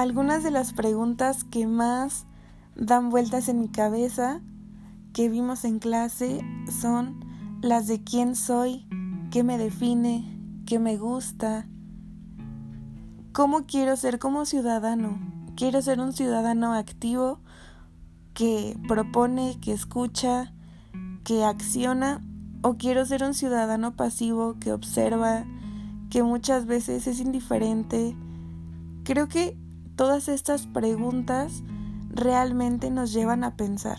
algunas de las preguntas que más dan vueltas en mi cabeza que vimos en clase son las de quién soy, qué me define, qué me gusta, cómo quiero ser como ciudadano. Quiero ser un ciudadano activo que propone, que escucha, que acciona, o quiero ser un ciudadano pasivo que observa, que muchas veces es indiferente. Creo que todas estas preguntas realmente nos llevan a pensar.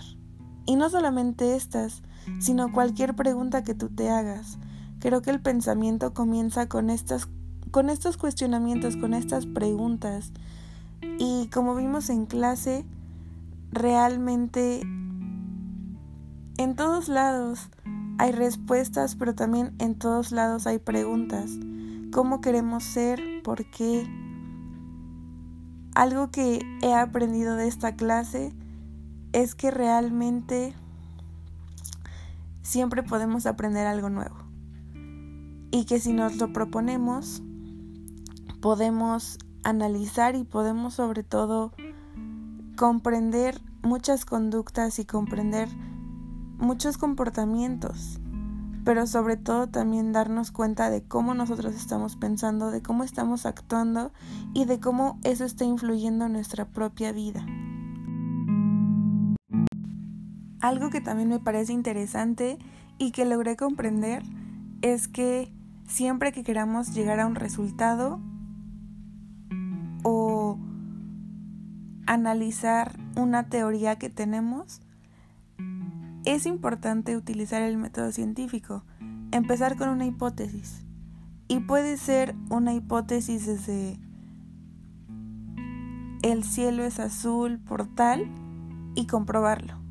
Y no solamente estas, sino cualquier pregunta que tú te hagas. Creo que el pensamiento comienza con estas con estos cuestionamientos, con estas preguntas. Y como vimos en clase, realmente en todos lados hay respuestas, pero también en todos lados hay preguntas. ¿Cómo queremos ser? ¿Por qué? Algo que he aprendido de esta clase es que realmente siempre podemos aprender algo nuevo. Y que si nos lo proponemos, podemos analizar y podemos sobre todo comprender muchas conductas y comprender muchos comportamientos, pero sobre todo también darnos cuenta de cómo nosotros estamos pensando, de cómo estamos actuando y de cómo eso está influyendo en nuestra propia vida. Algo que también me parece interesante y que logré comprender es que siempre que queramos llegar a un resultado o analizar una teoría que tenemos, es importante utilizar el método científico, empezar con una hipótesis. Y puede ser una hipótesis desde el cielo es azul por tal y comprobarlo.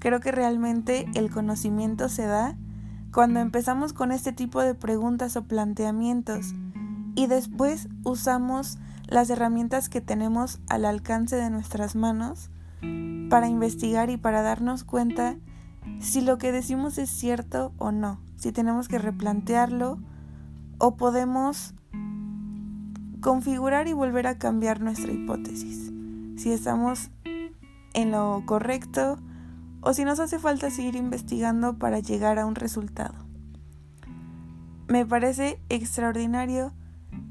Creo que realmente el conocimiento se da cuando empezamos con este tipo de preguntas o planteamientos y después usamos las herramientas que tenemos al alcance de nuestras manos para investigar y para darnos cuenta si lo que decimos es cierto o no, si tenemos que replantearlo o podemos configurar y volver a cambiar nuestra hipótesis, si estamos en lo correcto o si nos hace falta seguir investigando para llegar a un resultado. Me parece extraordinario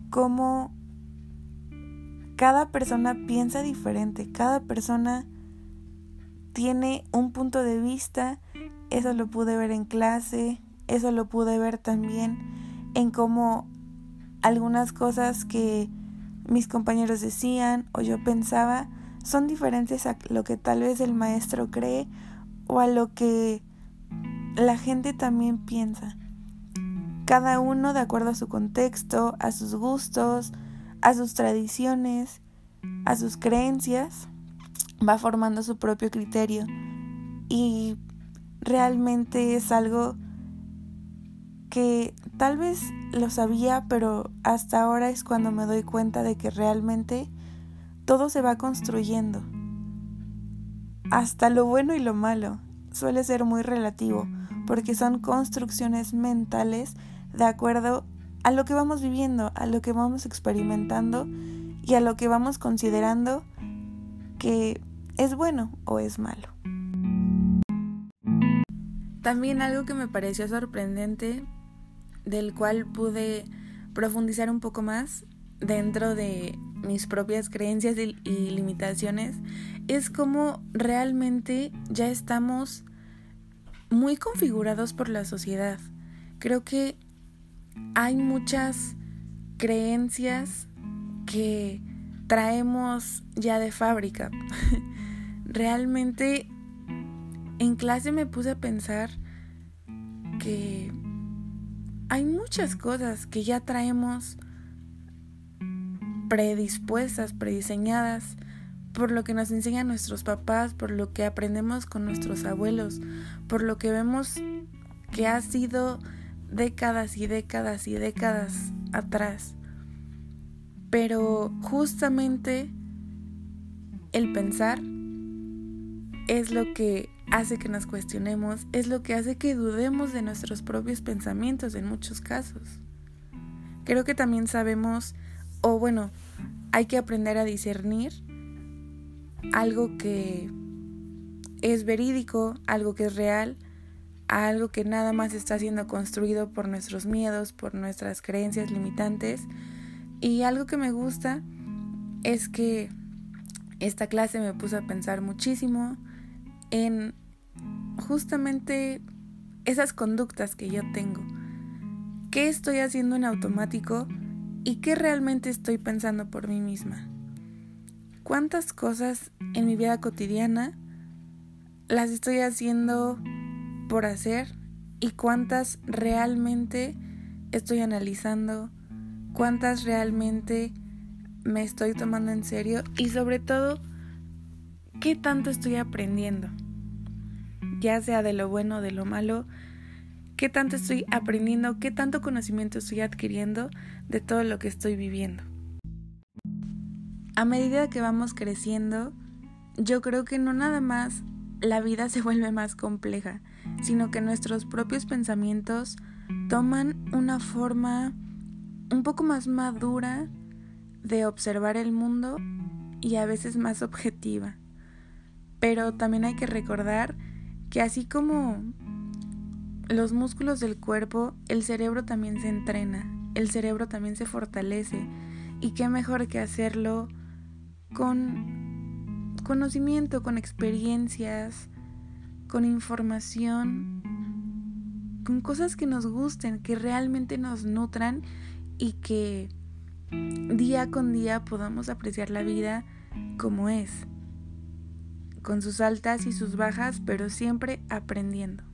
cómo cada persona piensa diferente, cada persona tiene un punto de vista, eso lo pude ver en clase, eso lo pude ver también en cómo algunas cosas que mis compañeros decían o yo pensaba son diferentes a lo que tal vez el maestro cree o a lo que la gente también piensa. Cada uno de acuerdo a su contexto, a sus gustos, a sus tradiciones, a sus creencias, va formando su propio criterio. Y realmente es algo que tal vez lo sabía, pero hasta ahora es cuando me doy cuenta de que realmente todo se va construyendo hasta lo bueno y lo malo suele ser muy relativo, porque son construcciones mentales de acuerdo a lo que vamos viviendo, a lo que vamos experimentando y a lo que vamos considerando que es bueno o es malo. También algo que me pareció sorprendente, del cual pude profundizar un poco más dentro de mis propias creencias y, limitaciones, es como realmente ya estamos muy configurados por la sociedad. Creo que hay muchas creencias que traemos ya de fábrica. Realmente en clase me puse a pensar que hay muchas cosas que ya traemos predispuestas, prediseñadas por lo que nos enseñan nuestros papás, por lo que aprendemos con nuestros abuelos, por lo que vemos que ha sido décadas y décadas y décadas atrás. Pero justamente el pensar es lo que hace que nos cuestionemos, es lo que hace que dudemos de nuestros propios pensamientos en muchos casos. Creo que también sabemos, o bueno, hay que aprender a discernir algo que es verídico, algo que es real, algo que nada más está siendo construido por nuestros miedos, por nuestras creencias limitantes. Y algo que me gusta es que esta clase me puso a pensar muchísimo en justamente esas conductas que yo tengo. ¿Qué estoy haciendo en automático y qué realmente estoy pensando por mí misma? ¿Cuántas cosas en mi vida cotidiana las estoy haciendo por hacer y cuántas realmente estoy analizando? ¿Cuántas realmente me estoy tomando en serio? Y sobre todo, ¿qué tanto estoy aprendiendo? ya sea de lo bueno o de lo malo, qué tanto estoy aprendiendo, qué tanto conocimiento estoy adquiriendo de todo lo que estoy viviendo. A medida que vamos creciendo, yo creo que no nada más la vida se vuelve más compleja, sino que nuestros propios pensamientos toman una forma un poco más madura de observar el mundo y a veces más objetiva. Pero también hay que recordar que así como los músculos del cuerpo, el cerebro también se entrena, el cerebro también se fortalece. Y qué mejor que hacerlo con conocimiento, con experiencias, con información, con cosas que nos gusten, que realmente nos nutran y que día con día podamos apreciar la vida como es con sus altas y sus bajas, pero siempre aprendiendo.